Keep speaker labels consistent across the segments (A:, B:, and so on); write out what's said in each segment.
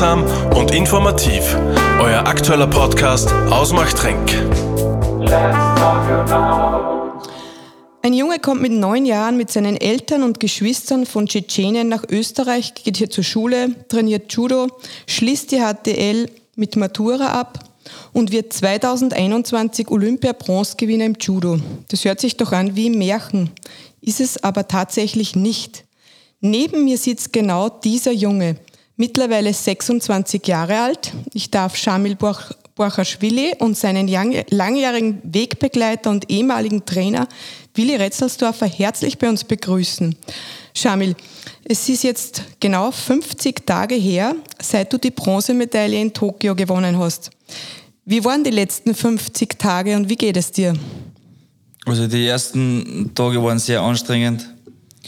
A: unterhaltsam und informativ. Euer aktueller Podcast Ausmachtränk.
B: Ein Junge kommt mit neun Jahren mit seinen Eltern und Geschwistern von Tschetschenien nach Österreich, geht hier zur Schule, trainiert Judo, schließt die HTL mit Matura ab und wird 2021 Olympia-Bronzegewinner im Judo. Das hört sich doch an wie im Märchen, ist es aber tatsächlich nicht. Neben mir sitzt genau dieser Junge, mittlerweile 26 Jahre alt. Ich darf Shamil Borchaschwili und seinen langjährigen Wegbegleiter und ehemaligen Trainer Willi Retzelsdorfer herzlich bei uns begrüßen. Shamil, es ist jetzt genau 50 Tage her, seit du die Bronzemedaille in Tokio gewonnen hast. Wie waren die letzten 50 Tage und wie geht es dir?
C: Also die ersten Tage waren sehr anstrengend.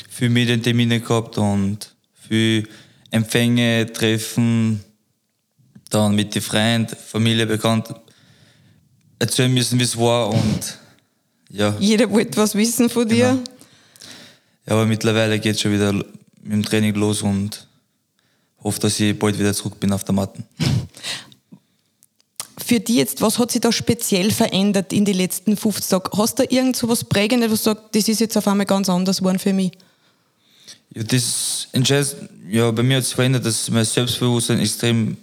C: Viel Medientermine gehabt und viel Empfänge, Treffen, dann mit den Freunden, Familie, bekannt erzählen müssen, wie es war und ja.
B: Jeder wollte was wissen von dir. Genau.
C: Ja, aber mittlerweile geht es schon wieder mit dem Training los und hoffe, dass ich bald wieder zurück bin auf der Matte.
B: Für dich jetzt, was hat sich da speziell verändert in den letzten 50 Tagen? Hast du irgend so was Prägendes, was du sagst, das ist jetzt auf einmal ganz anders geworden für mich?
C: Ja, das entscheidet, ja, bei mir hat es verändert, dass mein Selbstbewusstsein extrem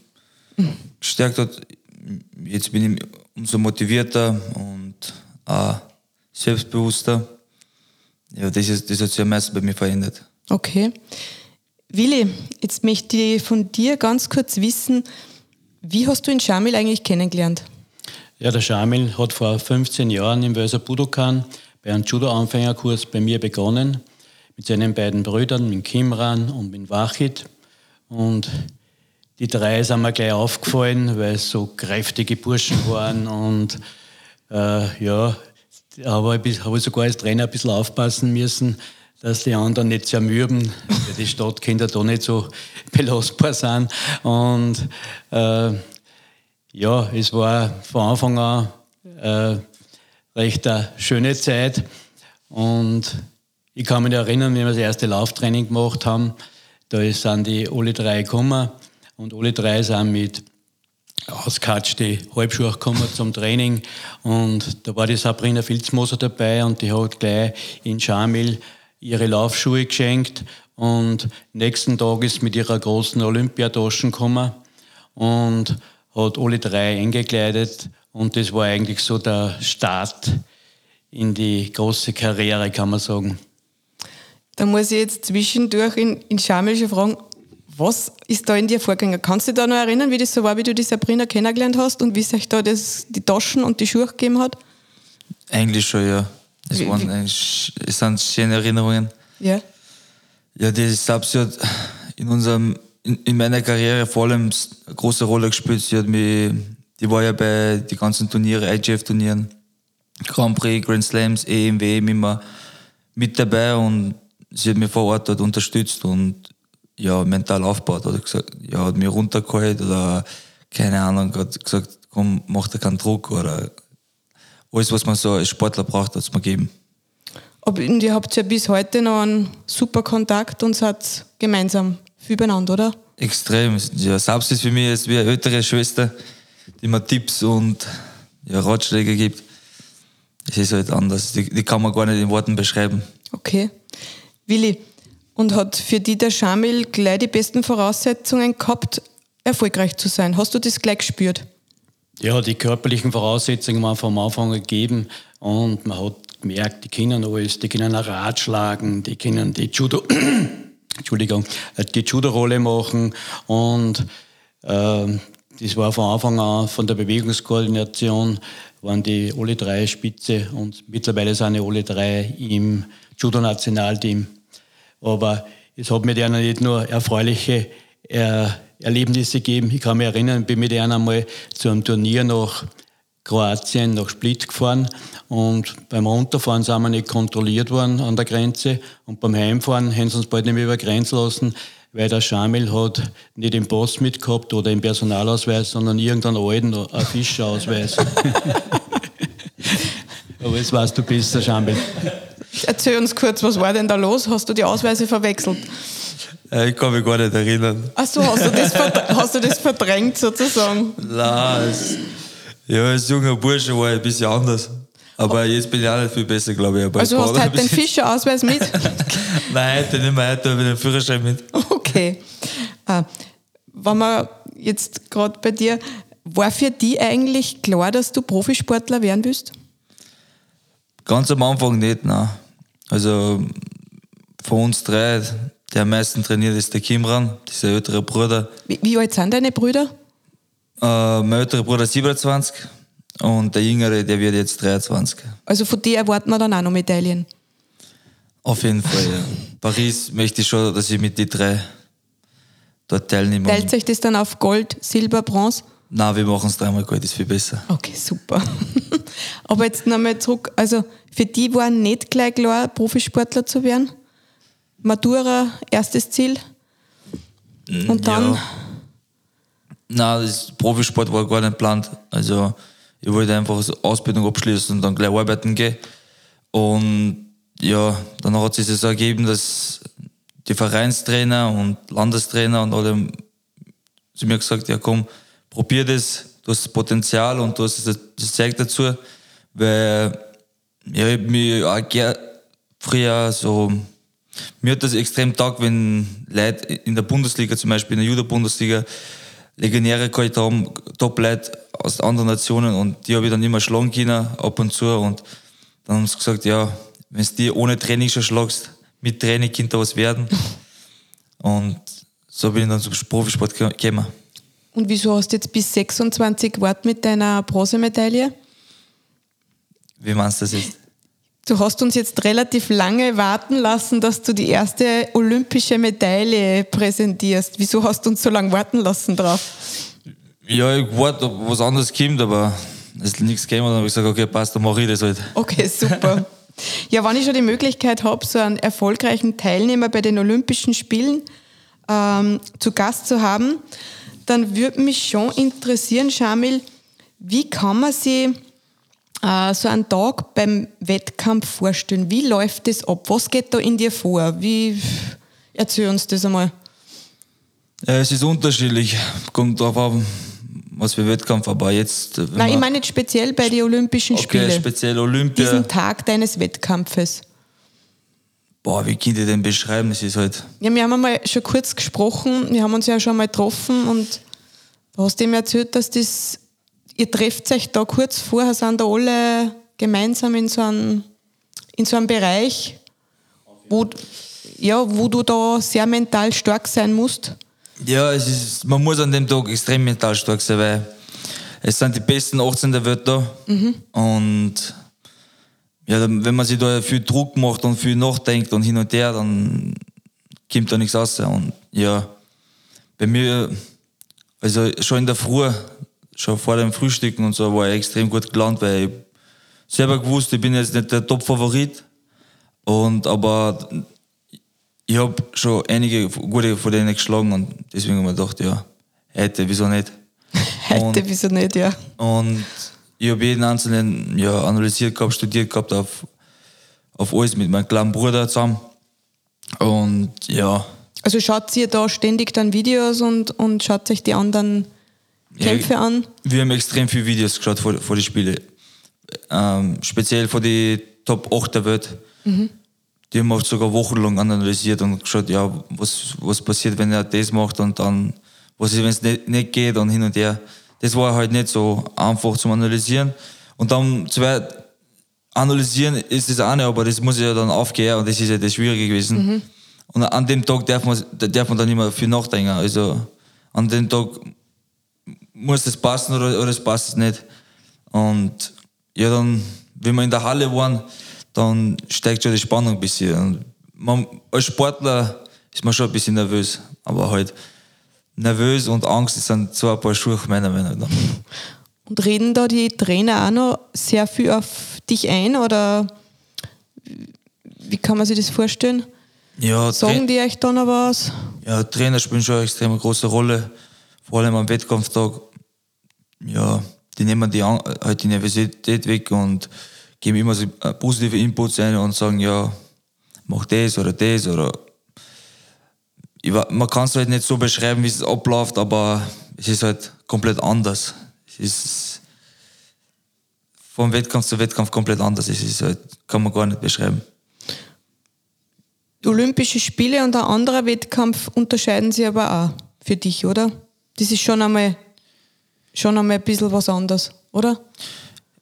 C: gestärkt hat. Jetzt bin ich umso motivierter und auch selbstbewusster. Ja, das, ist, das hat sich am meisten bei mir verändert.
B: Okay. Willi, jetzt möchte ich von dir ganz kurz wissen, wie hast du den Shamil eigentlich kennengelernt?
D: Ja, der Shamil hat vor 15 Jahren im Wölser Budokan bei einem Judo-Anfängerkurs bei mir begonnen, mit seinen beiden Brüdern, mit Kimran und mit Wachid. Und die drei sind mir gleich aufgefallen, weil es so kräftige Burschen waren und äh, ja, habe ich, sogar als Trainer ein bisschen aufpassen müssen, dass die anderen nicht zermürben, weil die Stadtkinder da nicht so belastbar sind. Und äh, ja, es war von Anfang an äh, recht eine schöne Zeit. Und ich kann mich erinnern, wie wir das erste Lauftraining gemacht haben, da sind die alle drei gekommen und alle drei sind mit ausgekatschte Halbschuhe gekommen zum Training. Und da war die Sabrina Filzmoser dabei und die hat gleich in Schamil ihre Laufschuhe geschenkt. Und nächsten Tag ist mit ihrer großen Olympiataschen gekommen und hat alle drei eingekleidet. Und das war eigentlich so der Start in die große Karriere, kann man sagen.
B: Da muss ich jetzt zwischendurch in, in Schamil schon fragen, was ist da in dir vorgegangen? Kannst du dich da noch erinnern, wie das so war, wie du die Sabrina kennengelernt hast und wie sich da das, die Taschen und die Schuhe gegeben hat?
C: Eigentlich schon, ja. Es, waren, es sind schöne Erinnerungen.
B: Ja.
C: Ja, die Sabsi hat in, unserem, in, in, meiner Karriere vor allem eine große Rolle gespielt. Sie hat mich, die war ja bei den ganzen Turnieren, IGF-Turnieren, Grand Prix, Grand Slams, EM, WM immer mit dabei und sie hat mich vor Ort dort unterstützt und ja, mental aufgebaut oder gesagt, ja, hat mich runtergeholt oder keine Ahnung, hat gesagt, komm, mach dir keinen Druck oder alles, was man so als Sportler braucht, hat es mir gegeben.
B: Aber ihr habt ja bis heute noch einen super Kontakt und seid gemeinsam viel beieinander, oder?
C: Extrem. Ja, Sabs ist für mich jetzt wie eine ältere Schwester, die mir Tipps und ja, Ratschläge gibt. Es ist halt anders. Die, die kann man gar nicht in Worten beschreiben.
B: Okay. Willi, und hat für die der Schamil gleich die besten Voraussetzungen gehabt, erfolgreich zu sein. Hast du das gleich gespürt?
D: Ja, die körperlichen Voraussetzungen waren vom Anfang gegeben und man hat gemerkt, die können alles, die können ein Rad schlagen, die können die Judo, Entschuldigung, äh, die Judo-Rolle machen und äh, das war von Anfang an von der Bewegungskoordination waren die alle drei Spitze und mittlerweile sind die alle drei im Judo-Nationalteam. Aber es hat mit einer nicht nur erfreuliche er Erlebnisse gegeben. Ich kann mich erinnern, ich bin mit einer einmal zu einem Turnier nach Kroatien, nach Split gefahren und beim Runterfahren sind wir nicht kontrolliert worden an der Grenze und beim Heimfahren haben sie uns bald nicht mehr über Grenze lassen, weil der Schamil hat nicht den Pass mitgehabt oder den Personalausweis, sondern irgendeinen alten, einen Fischerausweis. Aber jetzt weißt du besser, Schamil.
B: Erzähl uns kurz, was war denn da los? Hast du die Ausweise verwechselt?
C: Äh, ich kann mich gar nicht erinnern.
B: Ach so, hast du das, hast du das verdrängt sozusagen?
C: Nein, es, ja, als junger Bursche war ich ein bisschen anders. Aber jetzt bin ich auch nicht viel besser, glaube ich.
B: Also hast du heute den Fischerausweis mit?
C: Nein, heute nicht mehr. Heute habe ich den Führerschein mit.
B: Okay. Äh, wenn wir jetzt gerade bei dir, war für dich eigentlich klar, dass du Profisportler werden willst?
C: Ganz am Anfang nicht, nein. Also von uns drei, der am meisten trainiert, ist der Kimran, der ältere Bruder.
B: Wie, wie alt sind deine Brüder?
C: Äh, mein älterer Bruder ist 27 und der jüngere, der wird jetzt 23.
B: Also von dir erwarten wir dann auch noch Medaillen.
C: Auf jeden Fall, ja. Paris möchte ich schon, dass ich mit die drei dort teilnehme.
B: Teilt sich das dann auf Gold, Silber, Bronze?
C: Nein, wir machen es dreimal Gold, ist viel besser.
B: Okay, super. Aber jetzt nochmal zurück. Also für die war nicht gleich klar, Profisportler zu werden? Matura, erstes Ziel? Und dann,
C: Ja. Nein, das Profisport war gar nicht geplant. Also ich wollte einfach Ausbildung abschließen und dann gleich arbeiten gehen. Und ja, dann hat sich das ergeben, dass die Vereinstrainer und Landestrainer und alle zu mir gesagt, ja komm, probier das, du hast das Potenzial und du hast das, das Zeug dazu, weil ja, ich mich auch ger früher so, mir hat das extrem taugt, wenn Leute in der Bundesliga, zum Beispiel in der Judo-Bundesliga, Legionäre gehabt haben, Top-Leute aus anderen Nationen und die habe ich dann immer schlagen können, ab und zu und dann haben sie gesagt, ja, wenn du die ohne Training schon schlagst, mit Training könnte was werden. Und so bin ich dann zum Profisport ge- gekommen.
B: Und wieso hast du jetzt bis 26 gewartet mit deiner Bronzemedaille?
C: Wie meinst du das jetzt?
B: Du hast uns jetzt relativ lange warten lassen, dass du die erste olympische Medaille präsentierst. Wieso hast du uns so lange warten lassen drauf?
C: Ja, ich warte, ob was anderes kommt, aber es ist nichts gekommen. Dann habe ich gesagt, okay, passt, dann mache ich das halt.
B: Okay, super. Ja, wenn ich schon die Möglichkeit habe, so einen erfolgreichen Teilnehmer bei den Olympischen Spielen ähm, zu Gast zu haben, dann würde mich schon interessieren, Shamil, wie kann man sich äh, so einen Tag beim Wettkampf vorstellen? Wie läuft das ab? Was geht da in dir vor? Wie, erzähl uns das einmal.
C: Ja, es ist unterschiedlich. Kommt drauf an, was für Wettkampf, aber jetzt. wenn
B: Nein, ich meine jetzt speziell bei den Olympischen
C: Okay,
B: Spielen.
C: speziell Olympia.
B: Diesen Tag deines Wettkampfes.
C: Boah, wie könnt ihr den beschreiben? Das ist halt.
B: Ja, wir haben einmal schon kurz gesprochen, wir haben uns ja schon mal getroffen und du hast ihm erzählt, dass das, ihr trefft euch da kurz vorher, sind da alle gemeinsam in so einem, in so einem Bereich, wo, ja, wo du da sehr mental stark sein musst.
C: Ja, es ist, man muss an dem Tag extrem mental stark sein, weil es sind die besten 18 der Welt da. Und ja, wenn man sich da viel Druck macht und viel nachdenkt und hin und her, dann kommt da nichts raus. Und ja, bei mir, also schon in der Früh, schon vor dem Frühstücken und so, war ich extrem gut gelernt, weil ich selber gewusst, ich bin jetzt nicht der Top-Favorit. Und aber ich habe schon einige gute von denen geschlagen und deswegen habe ich mir gedacht, ja, heute, wieso nicht?
B: Heute,
C: Und-
B: wieso nicht, ja.
C: Und ich habe jeden einzelnen ja, analysiert gehabt, studiert gehabt auf, auf alles mit meinem kleinen Bruder zusammen. Und ja,
B: Also schaut ihr da ständig dann Videos und, und schaut sich die anderen Kämpfe
C: Ja,
B: an?
C: wir haben extrem viele Videos geschaut vor, vor die Spiele. Ähm, speziell vor die Top 8 der Welt. Die haben wir sogar wochenlang analysiert und geschaut, ja, was, was passiert, wenn er das macht und dann, was ist, wenn es nicht, nicht geht und hin und her. Das war halt nicht so einfach zum Analysieren. Und dann zwei analysieren ist das eine, aber das muss ja dann aufgehen und das ist ja das Schwierige gewesen. Und an dem Tag darf man, da darf man dann immer viel nachdenken. Also an dem Tag muss das passen oder, oder es passt nicht. Und ja, dann, wenn wir in der Halle waren, dann steigt schon die Spannung ein bisschen. Man, als Sportler ist man schon ein bisschen nervös, aber halt nervös und Angst das sind so ein paar Schuhe meiner Meinung nach.
B: Und reden da die Trainer auch noch sehr viel auf dich ein oder wie kann man sich das vorstellen?
C: Ja,
B: Sagen die euch dann noch was?
C: ja, Trainer spielen schon eine extrem große Rolle, vor allem am Wettkampftag. Ja, die nehmen die, halt die Nervosität weg und geben immer so positive Inputs ein und sagen, ja, mach das oder das oder man kann es halt nicht so beschreiben, wie es abläuft, aber es ist halt komplett anders. Es ist vom Wettkampf zu Wettkampf komplett anders. Es ist halt, kann man gar nicht beschreiben.
B: Olympische Spiele und ein anderer Wettkampf unterscheiden sich aber auch für dich, oder? Das ist schon einmal, schon einmal ein bisschen was anderes, oder?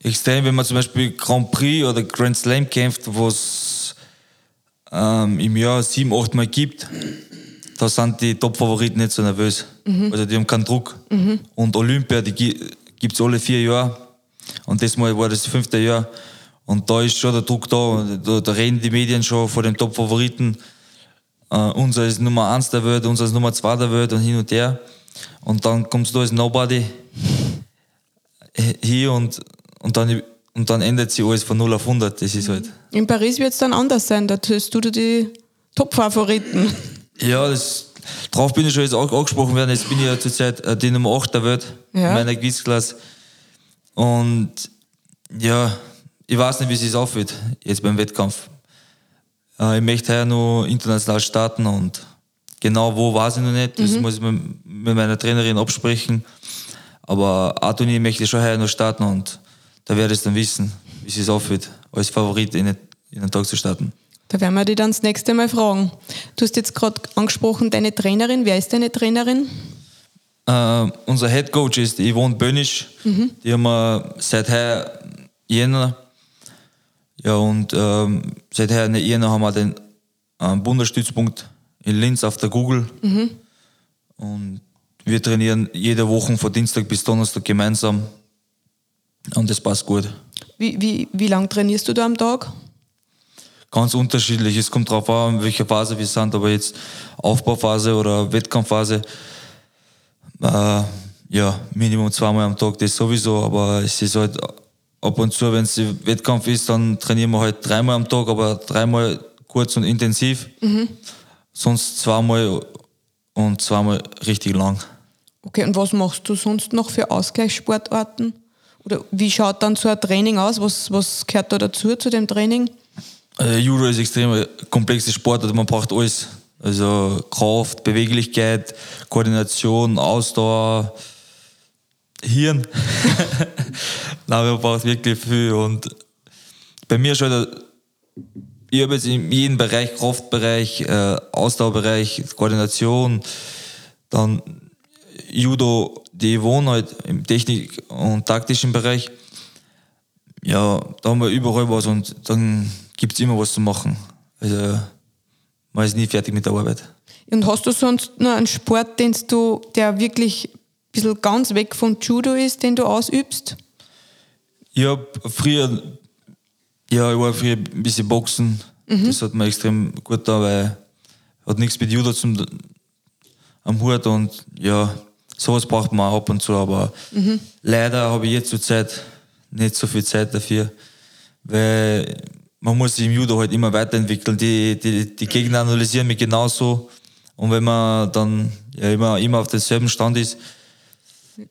C: Extrem, wenn man zum Beispiel Grand Prix oder Grand Slam kämpft, wo es ähm, im Jahr sieben, acht Mal gibt, da sind die Top-Favoriten nicht so nervös. Mhm. Also die haben keinen Druck. Mhm. Und Olympia, die gibt es alle vier Jahre. Und das Mal war das fünfte Jahr. Und da ist schon der Druck da. Da, da reden die Medien schon vor den Top-Favoriten. Uh, unser ist Nummer eins der Welt, unser ist Nummer zwei der Welt und hin und her. Und dann kommst du als Nobody hier und, und, dann, und dann ändert sich alles von 0 auf 100. Das ist halt.
B: In Paris wird es dann anders sein, da tust du die Top-Favoriten.
C: Ja, das, darauf bin ich schon jetzt auch angesprochen werden. Jetzt bin ich ja zurzeit äh, die Nummer 8 der Welt ja. in meiner Gewichtsklasse. Und ja, ich weiß nicht, wie es sich aufgeht jetzt beim Wettkampf. Äh, ich möchte ja noch international starten und genau wo weiß ich noch nicht. Das mhm. muss ich mit, meiner Trainerin absprechen. Aber A-Turnier möchte ich schon heuer noch starten und da werde ich dann wissen, wie es sich aufgeht, als Favorit in den Tag zu starten.
B: Da werden wir dich dann das nächste Mal fragen. Du hast jetzt gerade angesprochen, deine Trainerin. Wer ist deine Trainerin?
C: Uh, unser Head Coach ist Yvonne Bönisch. Mhm. Die haben wir seit heuer Jänner. Ja, und ähm, seit heuer Jänner haben wir den ähm, Bundesstützpunkt in Linz auf der Google. Mhm. Und wir trainieren jede Woche von Dienstag bis Donnerstag gemeinsam. Und das passt gut.
B: Wie, wie, wie lange trainierst du da am Tag?
C: Ganz unterschiedlich. Es kommt darauf an, welche Phase wir sind, aber jetzt Aufbauphase oder Wettkampfphase. Äh, ja, Minimum zweimal am Tag, das sowieso, aber es ist halt ab und zu, wenn es Wettkampf ist, dann trainieren wir halt dreimal am Tag, aber dreimal kurz und intensiv. Mhm. Sonst zweimal und zweimal richtig lang.
B: Okay, und was machst du sonst noch für Ausgleichssportarten? Oder wie schaut dann so ein Training aus? Was, was gehört da dazu, zu dem Training?
C: Also Judo ist extrem komplexes Sport, also man braucht alles. Also Kraft, Beweglichkeit, Koordination, Ausdauer, Hirn. Nein, man braucht wirklich viel. Und bei mir schon, ich habe jetzt in jedem Bereich, Kraftbereich, äh, Ausdauerbereich, Koordination, dann Judo, die wohnen halt im Technik- und taktischen Bereich. Ja, da haben wir überall was und dann gibt es immer was zu machen. Also man ist nie fertig mit der Arbeit.
B: Und hast du sonst noch einen Sport, den du, der wirklich ein bisschen ganz weg von Judo ist, den du ausübst?
C: Ich habe früher, ja, ich war früher ein bisschen Boxen. Mhm. Das hat mir extrem gut da, weil hat nichts mit Judo zum, am Hut und ja, sowas braucht man auch ab und zu, aber mhm. leider habe ich jetzt zur Zeit nicht so viel Zeit dafür, weil man muss sich im Judo halt immer weiterentwickeln. Die, die, die Gegner analysieren mich genauso. Und wenn man dann ja immer, immer auf demselben Stand ist,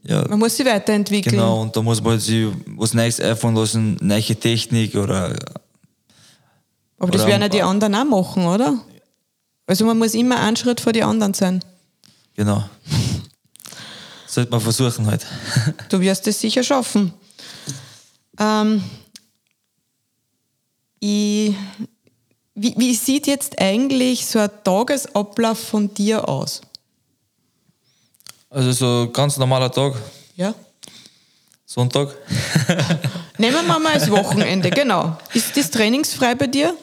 B: ja, man muss sich weiterentwickeln.
C: Genau, und da muss man sich was Neues einfallen lassen, neue Technik oder.
B: Aber das werden ja die anderen auch machen, oder? Also man muss immer einen Schritt vor die anderen sein.
C: Genau. Sollte man versuchen halt.
B: Du wirst es sicher schaffen. Ähm, ich, wie, wie sieht jetzt eigentlich so ein Tagesablauf von dir aus?
C: Also so ein ganz normaler Tag.
B: Ja.
C: Sonntag.
B: Nehmen wir mal das Wochenende, genau. Ist das trainingsfrei bei dir?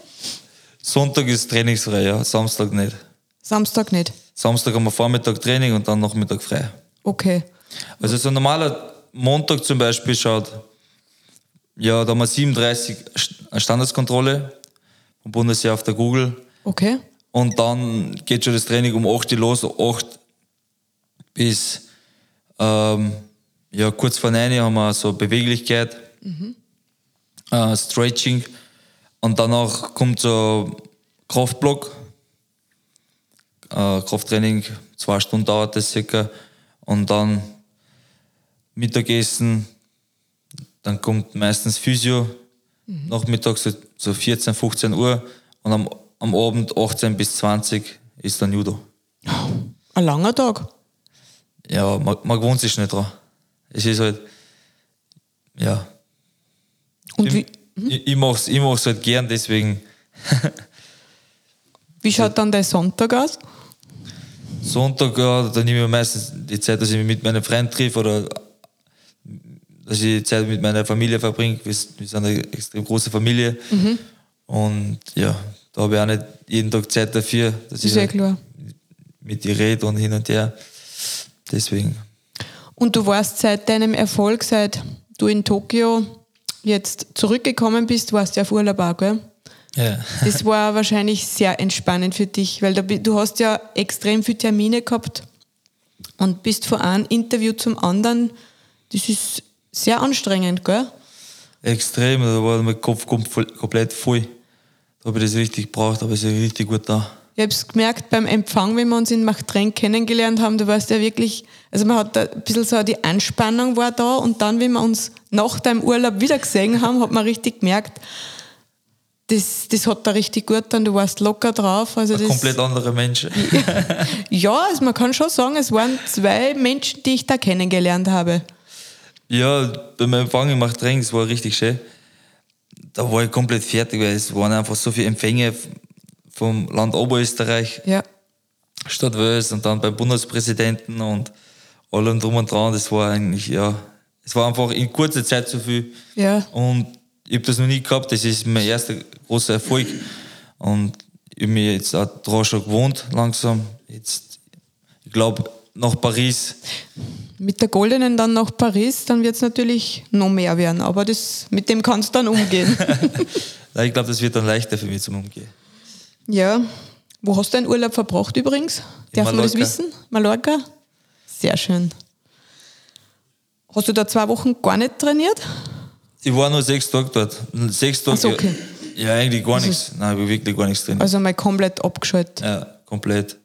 C: Sonntag ist trainingsfrei, ja. Samstag nicht.
B: Samstag nicht.
C: Samstag haben wir Vormittag Training und dann Nachmittag frei.
B: Okay.
C: Also so ein normaler Montag zum Beispiel schaut ja, da haben wir 37 Standeskontrolle vom Bundesjahr auf der Google.
B: Okay.
C: Und dann geht schon das Training um 8 Uhr los, 8 bis ähm, ja, kurz vor 9 Uhr haben wir so Beweglichkeit, mhm. äh, Stretching und danach kommt so Kraftblock, äh, Krafttraining, zwei Stunden dauert das circa und dann Mittagessen, dann kommt meistens Physio, mhm. nachmittags so, so 14, 15 Uhr und am, am Abend 18 bis 20 ist dann Judo.
B: Ein langer Tag.
C: Ja, man, man gewohnt sich nicht dran. Es ist halt, ja.
B: Und
C: ich,
B: wie,
C: ich, ich mach's, ich mach's halt gern, deswegen
B: wie schaut dann dein Sonntag aus?
C: Sonntag, ja, da nehme ich meistens die Zeit, dass ich mich mit meinen Freunden treffe oder dass ich Zeit mit meiner Familie verbringe. Wir, wir sind eine extrem große Familie. Und ja, da habe ich auch nicht jeden Tag Zeit dafür, dass ich
B: ja
C: halt
B: klar.
C: mit dir rede und hin und her. Deswegen.
B: Und du warst seit deinem Erfolg, seit du in Tokio jetzt zurückgekommen bist, warst du auf Urlaub auch, gell?
C: Ja.
B: Das war wahrscheinlich sehr entspannend für dich, weil du, du hast ja extrem viele Termine gehabt und bist von einem Interview zum anderen. Das ist sehr anstrengend, gell?
C: Extrem, da war mein Kopf komplett voll. Da habe ich das richtig gebraucht, aber es ist richtig gut da.
B: Ich habe es gemerkt beim Empfang, wenn wir uns in Machtrenk kennengelernt haben, du warst ja wirklich, also man hat da ein bisschen so die Anspannung war da und dann, wenn wir uns nach deinem Urlaub wieder gesehen haben, hat man richtig gemerkt, das, das hat da richtig gut dann, du warst locker drauf. Also das,
C: komplett anderer Mensch.
B: Ja, also man kann schon sagen, es waren zwei Menschen, die ich da kennengelernt habe.
C: Ja, beim Empfang im Machtring, das war richtig schön. Da war ich komplett fertig, weil es waren einfach so viele Empfänge vom Land Oberösterreich,
B: Ja.
C: Stadt Wels und dann beim Bundespräsidenten und allem drum und dran. Das war eigentlich, ja, es war einfach in kurzer Zeit so viel.
B: Ja.
C: Und ich habe das noch nie gehabt, das ist mein erster großer Erfolg. Und ich habe mich jetzt auch daran schon gewohnt, langsam. Jetzt, ich glaube, nach Paris
B: Mit der Goldenen dann nach Paris, dann wird es natürlich noch mehr werden. Aber das, mit dem kannst du dann umgehen.
C: Ich glaube, das wird dann leichter für mich zum Umgehen.
B: ja. Wo hast du deinen Urlaub verbracht übrigens?
C: In
B: Darf man das wissen? Mallorca? Sehr schön. Hast du da zwei Wochen gar nicht trainiert?
C: Ich war nur sechs Tage dort. Sechs Tage.
B: So, okay.
C: ja, eigentlich gar nichts. Nein, ich habe wirklich gar nichts drin.
B: Also mal komplett abgeschaltet.
C: ja, komplett.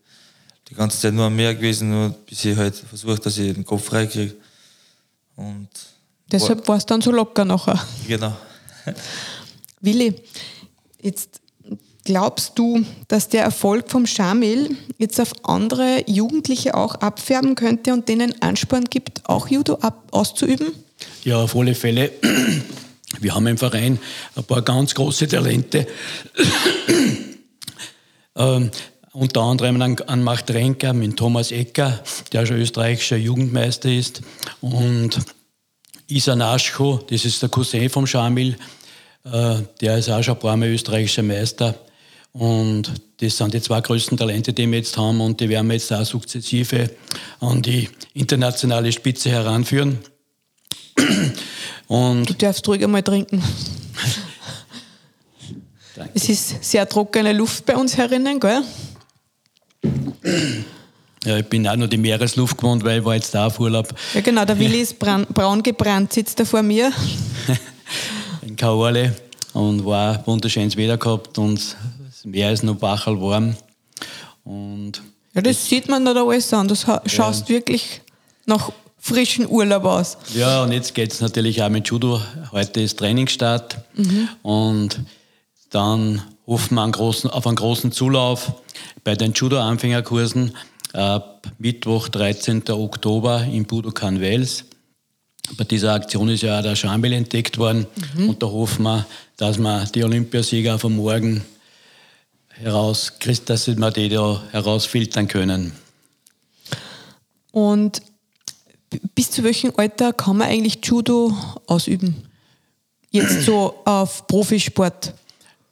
C: Die ganze Zeit nur am Meer gewesen, nur bis ich halt versucht, dass ich den Kopf frei kriege. Und
B: Deshalb war es dann so locker nachher.
C: genau.
B: Willi, jetzt glaubst du, dass der Erfolg vom Schamil jetzt auf andere Jugendliche auch abfärben könnte und denen Ansporn gibt, auch Judo ab auszuüben?
D: Ja, auf alle Fälle. Wir haben im Verein ein paar ganz große Talente. ähm, unter anderem an, an Macht Renker mit Thomas Ecker, der schon österreichischer Jugendmeister ist. Und Isan Aschko, das ist der Cousin vom Schamil, äh, der ist auch schon ein paar Mal österreichischer Meister. Und das sind die zwei größten Talente, die wir jetzt haben und die werden wir jetzt auch sukzessive an die internationale Spitze heranführen. Und
B: Du darfst ruhig einmal trinken.
D: Danke.
B: Es ist sehr trockene Luft bei uns herinnen, gell?
D: Ja, ich bin auch nur die Meeresluft gewohnt, weil ich war jetzt da auf Urlaub
B: Ja genau, der Willi ist braun, gebrannt, sitzt da vor mir.
D: in Kaorle und war wunderschönes Wetter gehabt und das Meer ist noch bachel warm. Und
B: Ja, das sieht man da alles an. Das ha- schaust wirklich nach frischen Urlaub aus.
D: ja, und jetzt geht es natürlich auch mit Judo. Heute ist Trainingsstart und dann hoffen wir einen großen, auf einen großen Zulauf bei den Judo-Anfängerkursen ab Mittwoch, 13. Oktober in Budokan Wels. Bei dieser Aktion ist ja auch der Schambil entdeckt worden und da hoffen wir, dass wir die Olympiasieger von morgen heraus, dass wir die da herausfiltern können.
B: Und bis zu welchem Alter kann man eigentlich Judo ausüben? Jetzt so auf Profisport.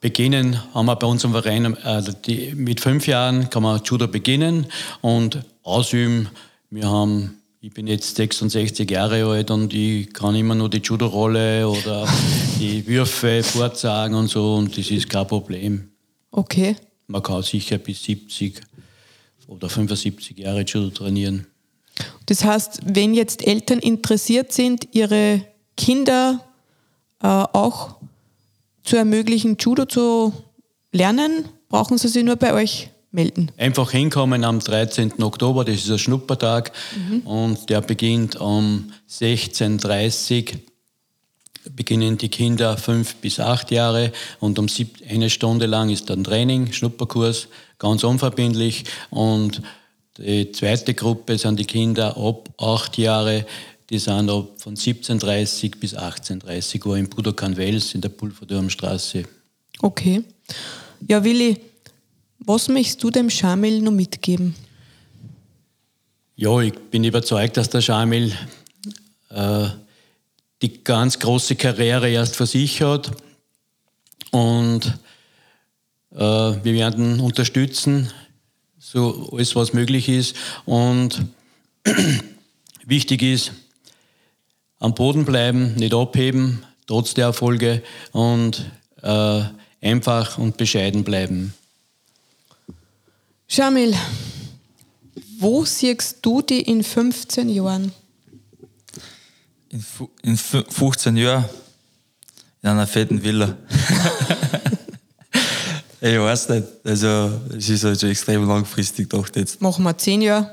D: Beginnen haben wir bei unserem Verein äh, die, mit fünf Jahren kann man Judo beginnen und ausüben. Wir haben, ich bin jetzt 66 Jahre alt und ich kann immer nur die Judo-Rolle oder die Würfe vorzagen und so und das ist kein Problem.
B: Okay.
D: Man kann sicher bis 70 oder 75 Jahre Judo trainieren.
B: Das heißt, wenn jetzt Eltern interessiert sind, ihre Kinder äh, auch zu ermöglichen, Judo zu lernen, brauchen sie sich nur bei euch melden.
D: Einfach hinkommen am 13. Oktober, das ist ein Schnuppertag und der beginnt um 16.30 Uhr. Beginnen die Kinder fünf bis acht Jahre und um sieb, eine Stunde lang ist dann Training, Schnupperkurs, ganz unverbindlich und Die zweite Gruppe sind die Kinder ab acht Jahre, die sind ab von 17.30 bis 18.30 Uhr im Budokan Wels in der Pulverdurmstraße.
B: Okay. Ja, Willi, was möchtest du dem Schamil noch mitgeben?
D: Ja, ich bin überzeugt, dass der Schamil äh, die ganz große Karriere erst vor sich hat. Und äh, wir werden unterstützen, so alles, was möglich ist. Und wichtig ist, am Boden bleiben, nicht abheben, trotz der Erfolge und äh, einfach und bescheiden bleiben.
B: Jamil, wo siehst du die in 15 Jahren?
C: In, in 15 Jahren in einer fetten Villa. ich weiß nicht. Also, es ist halt schon extrem langfristig gedacht jetzt.
B: Machen wir 10 Jahre?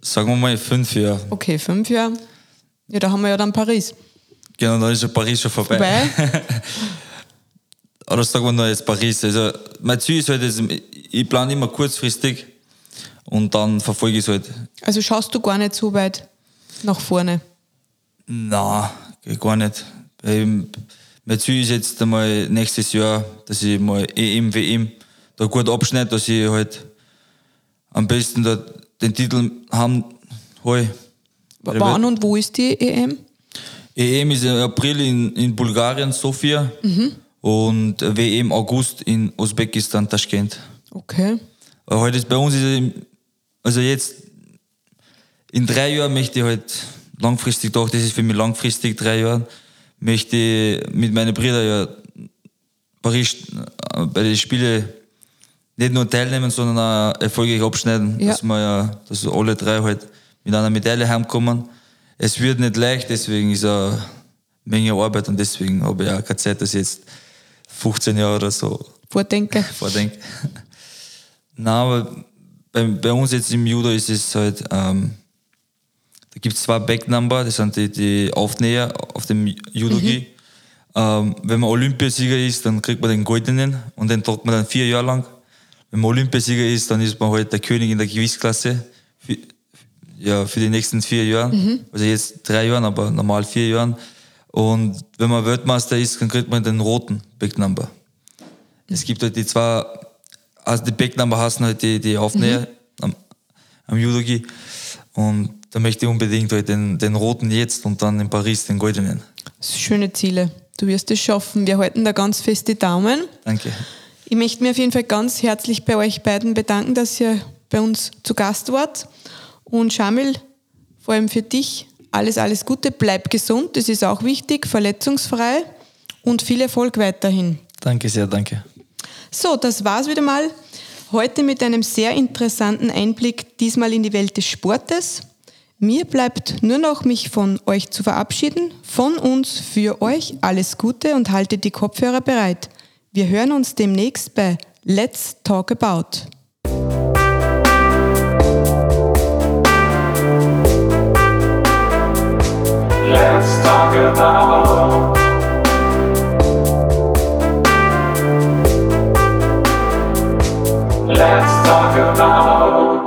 C: Sagen wir mal 5 Jahre.
B: Okay, 5 Jahre. Ja, da haben wir ja dann Paris.
C: Genau, dann ist ja Paris schon vorbei. vorbei. Oder sagen wir nur jetzt Paris. Also, mein Ziel ist halt, ich plane immer kurzfristig und dann verfolge ich es halt.
B: Also schaust du gar nicht so weit nach vorne?
C: Nein, gar nicht. Mein Ziel ist jetzt einmal nächstes Jahr, dass ich mal EM, WM da gut abschneide, dass ich halt am besten da den Titel haben hol.
B: Wann und wo ist die EM?
C: EM ist im April in, in Bulgarien, Sofia. Mhm. Und WM August in Usbekistan, Taschkent.
B: Okay.
C: Heute ist bei uns ist also jetzt in drei Jahren möchte ich halt langfristig doch, das ist für mich langfristig drei Jahre, möchte ich mit meinen Brüdern ja Paris äh, bei den Spielen nicht nur teilnehmen, sondern auch erfolgreich abschneiden, ja. dass wir ja, dass alle drei halt mit einer Medaille heimkommen. Es wird nicht leicht, deswegen ist eine Menge Arbeit und deswegen habe ich auch keine Zeit, dass ich jetzt 15 Jahre oder so
B: vordenke.
C: vordenke. Nein, aber bei, bei, uns jetzt im Judo ist es halt, ähm, da gibt es zwei Backnumber, das sind die, die Aufnäher auf dem Judogi. Mhm. Ähm, wenn man Olympiasieger ist, dann kriegt man den goldenen und den trägt man dann vier Jahre lang. Wenn man Olympiasieger ist, dann ist man halt der König in der Gewichtsklasse. Ja, für die nächsten vier Jahre. Mhm. Also jetzt drei Jahre, aber normal vier Jahre. Und wenn man Weltmeister ist, dann kriegt man den roten Backnumber. Mhm. Es gibt halt die zwei also die Backnummer hassen halt die, die Aufnäher mhm. am, am Judogi. Und da möchte ich unbedingt halt den, den roten jetzt und dann in Paris den goldenen.
B: Schöne Ziele. Du wirst es schaffen. Wir halten da ganz fest die Daumen.
C: Danke.
B: Ich möchte mich auf jeden Fall ganz herzlich bei euch beiden bedanken, dass ihr bei uns zu Gast wart. Und Shamil, vor allem für dich alles, alles Gute. Bleib gesund, das ist auch wichtig, verletzungsfrei und viel Erfolg weiterhin.
C: Danke sehr, danke.
B: So, das war's wieder mal. Heute mit einem sehr interessanten Einblick, diesmal in die Welt des Sportes. Mir bleibt nur noch, mich von euch zu verabschieden. Von uns für euch alles Gute und haltet die Kopfhörer bereit. Wir hören uns demnächst bei Let's Talk About. Let's talk about Let's talk about